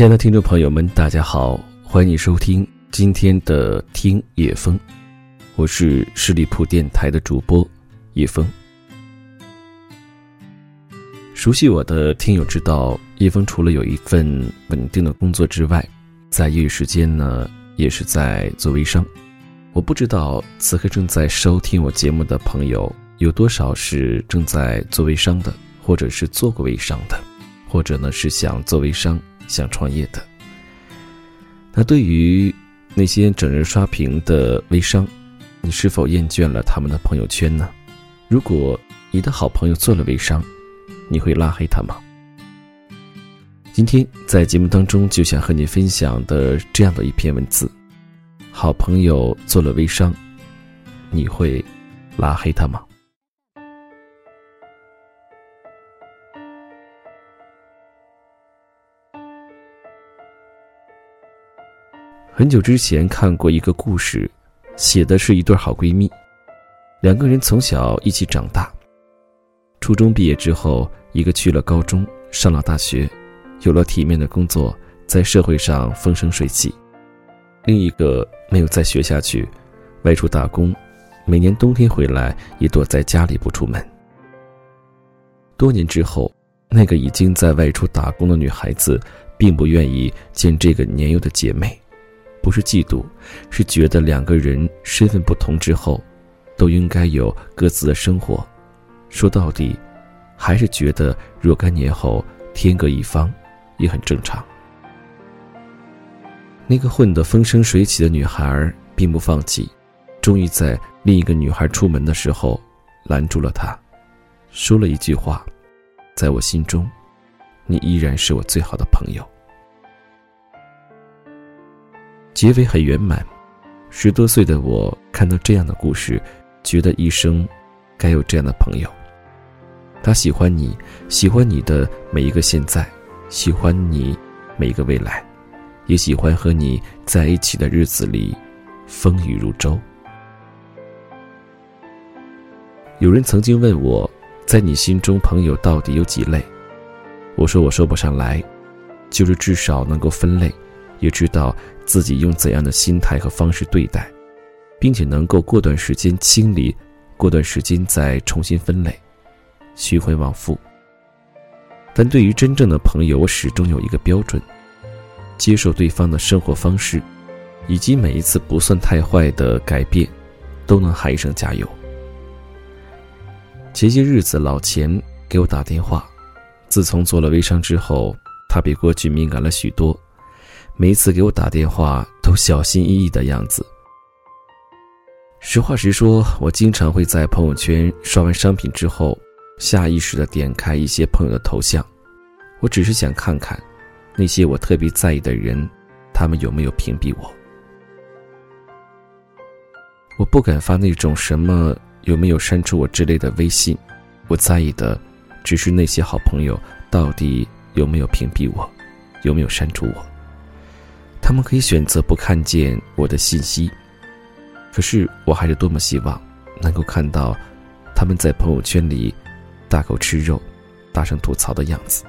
亲爱的听众朋友们，大家好，欢迎收听今天的听叶风，我是十里铺电台的主播叶风。熟悉我的听友知道，叶风除了有一份稳定的工作之外，在业余时间呢，也是在做微商。我不知道此刻正在收听我节目的朋友有多少是正在做微商的，或者是做过微商的，或者呢是想做微商。想创业的，那对于那些整日刷屏的微商，你是否厌倦了他们的朋友圈呢？如果你的好朋友做了微商，你会拉黑他吗？今天在节目当中就想和你分享的这样的一篇文字：好朋友做了微商，你会拉黑他吗？很久之前看过一个故事，写的是一对好闺蜜，两个人从小一起长大。初中毕业之后，一个去了高中，上了大学，有了体面的工作，在社会上风生水起；另一个没有再学下去，外出打工，每年冬天回来也躲在家里不出门。多年之后，那个已经在外出打工的女孩子，并不愿意见这个年幼的姐妹。不是嫉妒，是觉得两个人身份不同之后，都应该有各自的生活。说到底，还是觉得若干年后天各一方，也很正常。那个混得风生水起的女孩并不放弃，终于在另一个女孩出门的时候拦住了她，说了一句话：“在我心中，你依然是我最好的朋友。”结尾很圆满。十多岁的我看到这样的故事，觉得一生该有这样的朋友。他喜欢你，喜欢你的每一个现在，喜欢你每一个未来，也喜欢和你在一起的日子里风雨如舟。有人曾经问我，在你心中朋友到底有几类？我说我说不上来，就是至少能够分类。也知道自己用怎样的心态和方式对待，并且能够过段时间清理，过段时间再重新分类，循环往复。但对于真正的朋友，我始终有一个标准：接受对方的生活方式，以及每一次不算太坏的改变，都能喊一声加油。前些日子，老钱给我打电话，自从做了微商之后，他比过去敏感了许多。每次给我打电话都小心翼翼的样子。实话实说，我经常会在朋友圈刷完商品之后，下意识的点开一些朋友的头像，我只是想看看，那些我特别在意的人，他们有没有屏蔽我。我不敢发那种什么有没有删除我之类的微信，我在意的，只是那些好朋友到底有没有屏蔽我，有没有删除我。他们可以选择不看见我的信息，可是我还是多么希望能够看到他们在朋友圈里大口吃肉、大声吐槽的样子。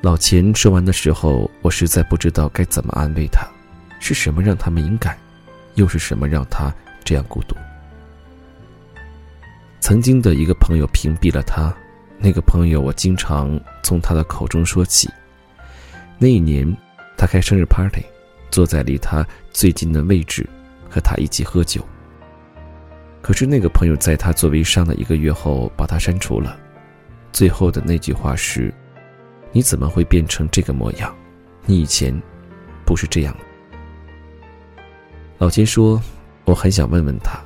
老钱说完的时候，我实在不知道该怎么安慰他，是什么让他敏感，又是什么让他这样孤独？曾经的一个朋友屏蔽了他，那个朋友我经常从他的口中说起。那一年，他开生日 party，坐在离他最近的位置，和他一起喝酒。可是那个朋友在他做微商的一个月后把他删除了，最后的那句话是：“你怎么会变成这个模样？你以前不是这样。”老钱说：“我很想问问他，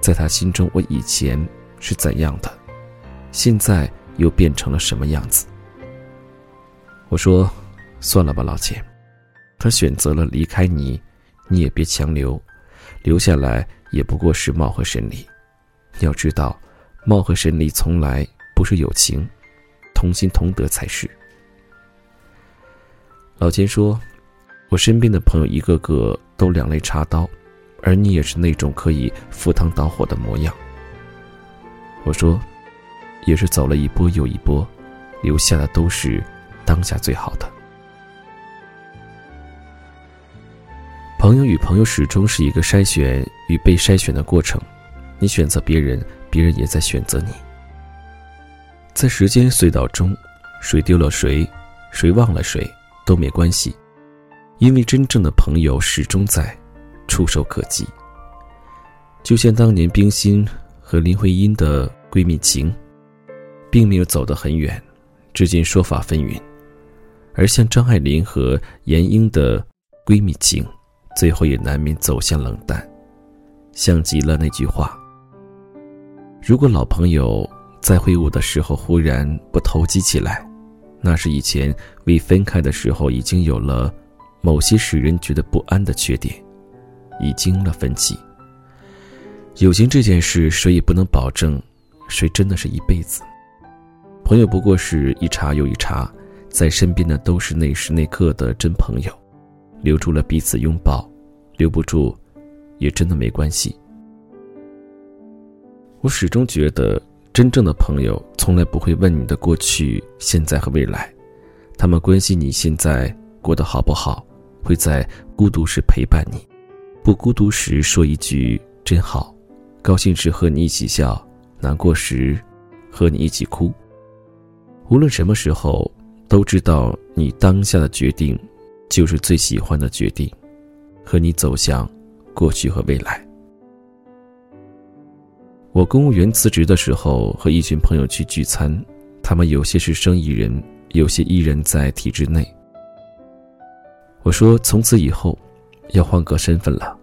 在他心中我以前是怎样的，现在又变成了什么样子？”我说。算了吧，老钱，他选择了离开你，你也别强留，留下来也不过是貌合神离。要知道，貌合神离从来不是友情，同心同德才是。老钱说：“我身边的朋友一个个都两肋插刀，而你也是那种可以赴汤蹈火的模样。”我说：“也是走了一波又一波，留下的都是。”当下最好的。朋友与朋友始终是一个筛选与被筛选的过程，你选择别人，别人也在选择你。在时间隧道中，谁丢了谁，谁忘了谁都没关系，因为真正的朋友始终在，触手可及。就像当年冰心和林徽因的闺蜜情，并没有走得很远，至今说法纷纭；而像张爱玲和闫英的闺蜜情，最后也难免走向冷淡，像极了那句话：如果老朋友。在会晤的时候，忽然不投机起来，那是以前未分开的时候已经有了某些使人觉得不安的缺点，已经了分歧。友情这件事，谁也不能保证谁真的是一辈子。朋友不过是一茬又一茬，在身边的都是那时那刻的真朋友，留住了彼此拥抱，留不住，也真的没关系。我始终觉得。真正的朋友从来不会问你的过去、现在和未来，他们关心你现在过得好不好，会在孤独时陪伴你，不孤独时说一句真好，高兴时和你一起笑，难过时和你一起哭。无论什么时候，都知道你当下的决定就是最喜欢的决定，和你走向过去和未来。我公务员辞职的时候，和一群朋友去聚餐，他们有些是生意人，有些依然在体制内。我说：“从此以后，要换个身份了，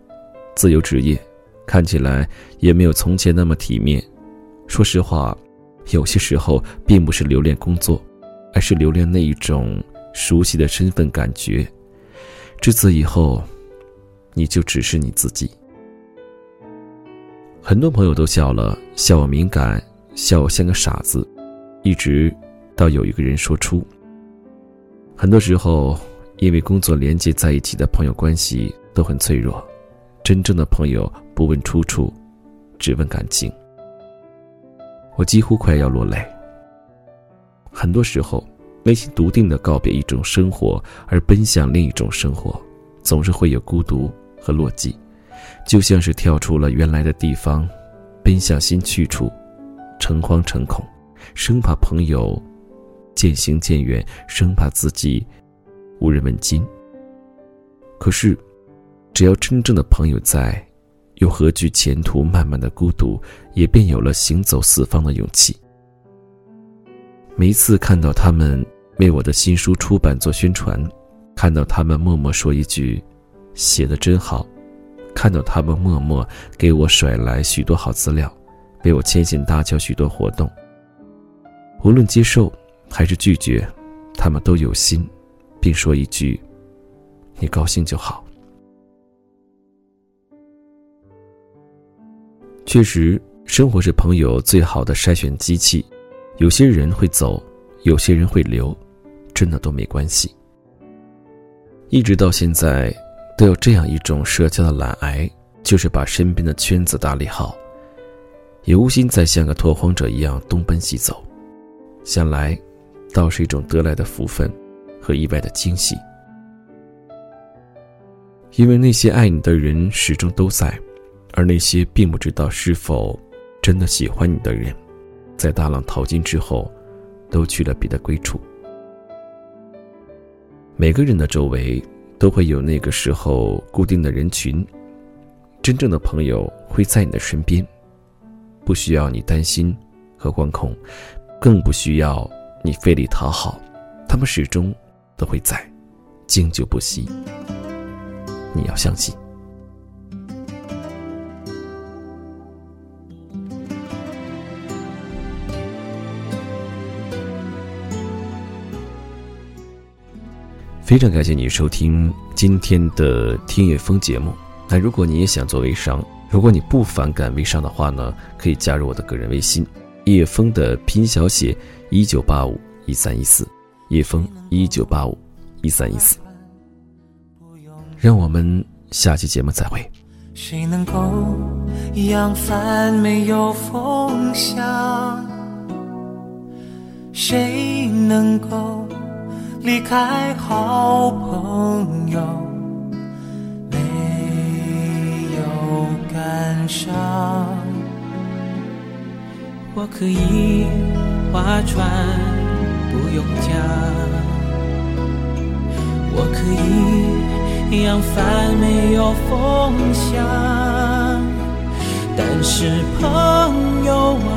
自由职业，看起来也没有从前那么体面。说实话，有些时候并不是留恋工作，而是留恋那一种熟悉的身份感觉。至此以后，你就只是你自己。”很多朋友都笑了，笑我敏感，笑我像个傻子，一直到有一个人说出。很多时候，因为工作连接在一起的朋友关系都很脆弱，真正的朋友不问出处，只问感情。我几乎快要落泪。很多时候，内心笃定的告别一种生活，而奔向另一种生活，总是会有孤独和落寂。就像是跳出了原来的地方，奔向新去处，诚惶诚恐，生怕朋友渐行渐远，生怕自己无人问津。可是，只要真正的朋友在，又何惧前途漫漫的孤独？也便有了行走四方的勇气。每一次看到他们为我的新书出版做宣传，看到他们默默说一句：“写的真好。”看到他们默默给我甩来许多好资料，为我牵线搭桥许多活动。无论接受还是拒绝，他们都有心，并说一句：“你高兴就好。”确实，生活是朋友最好的筛选机器。有些人会走，有些人会留，真的都没关系。一直到现在。都有这样一种社交的懒癌，就是把身边的圈子打理好，也无心再像个拓荒者一样东奔西走。想来，倒是一种得来的福分和意外的惊喜。因为那些爱你的人始终都在，而那些并不知道是否真的喜欢你的人，在大浪淘尽之后，都去了别的归处。每个人的周围。都会有那个时候固定的人群，真正的朋友会在你的身边，不需要你担心和惶恐，更不需要你费力讨好，他们始终都会在，经久不息。你要相信。非常感谢你收听今天的听叶风节目。那如果你也想做微商，如果你不反感微商的话呢，可以加入我的个人微信“叶风”的拼小写一九八五一三一四，叶风一九八五一三一四。让我们下期节目再会。谁能够扬帆没有风向？谁能够？离开好朋友，没有感伤。我可以划船，不用桨。我可以扬帆，没有风向。但是朋友啊，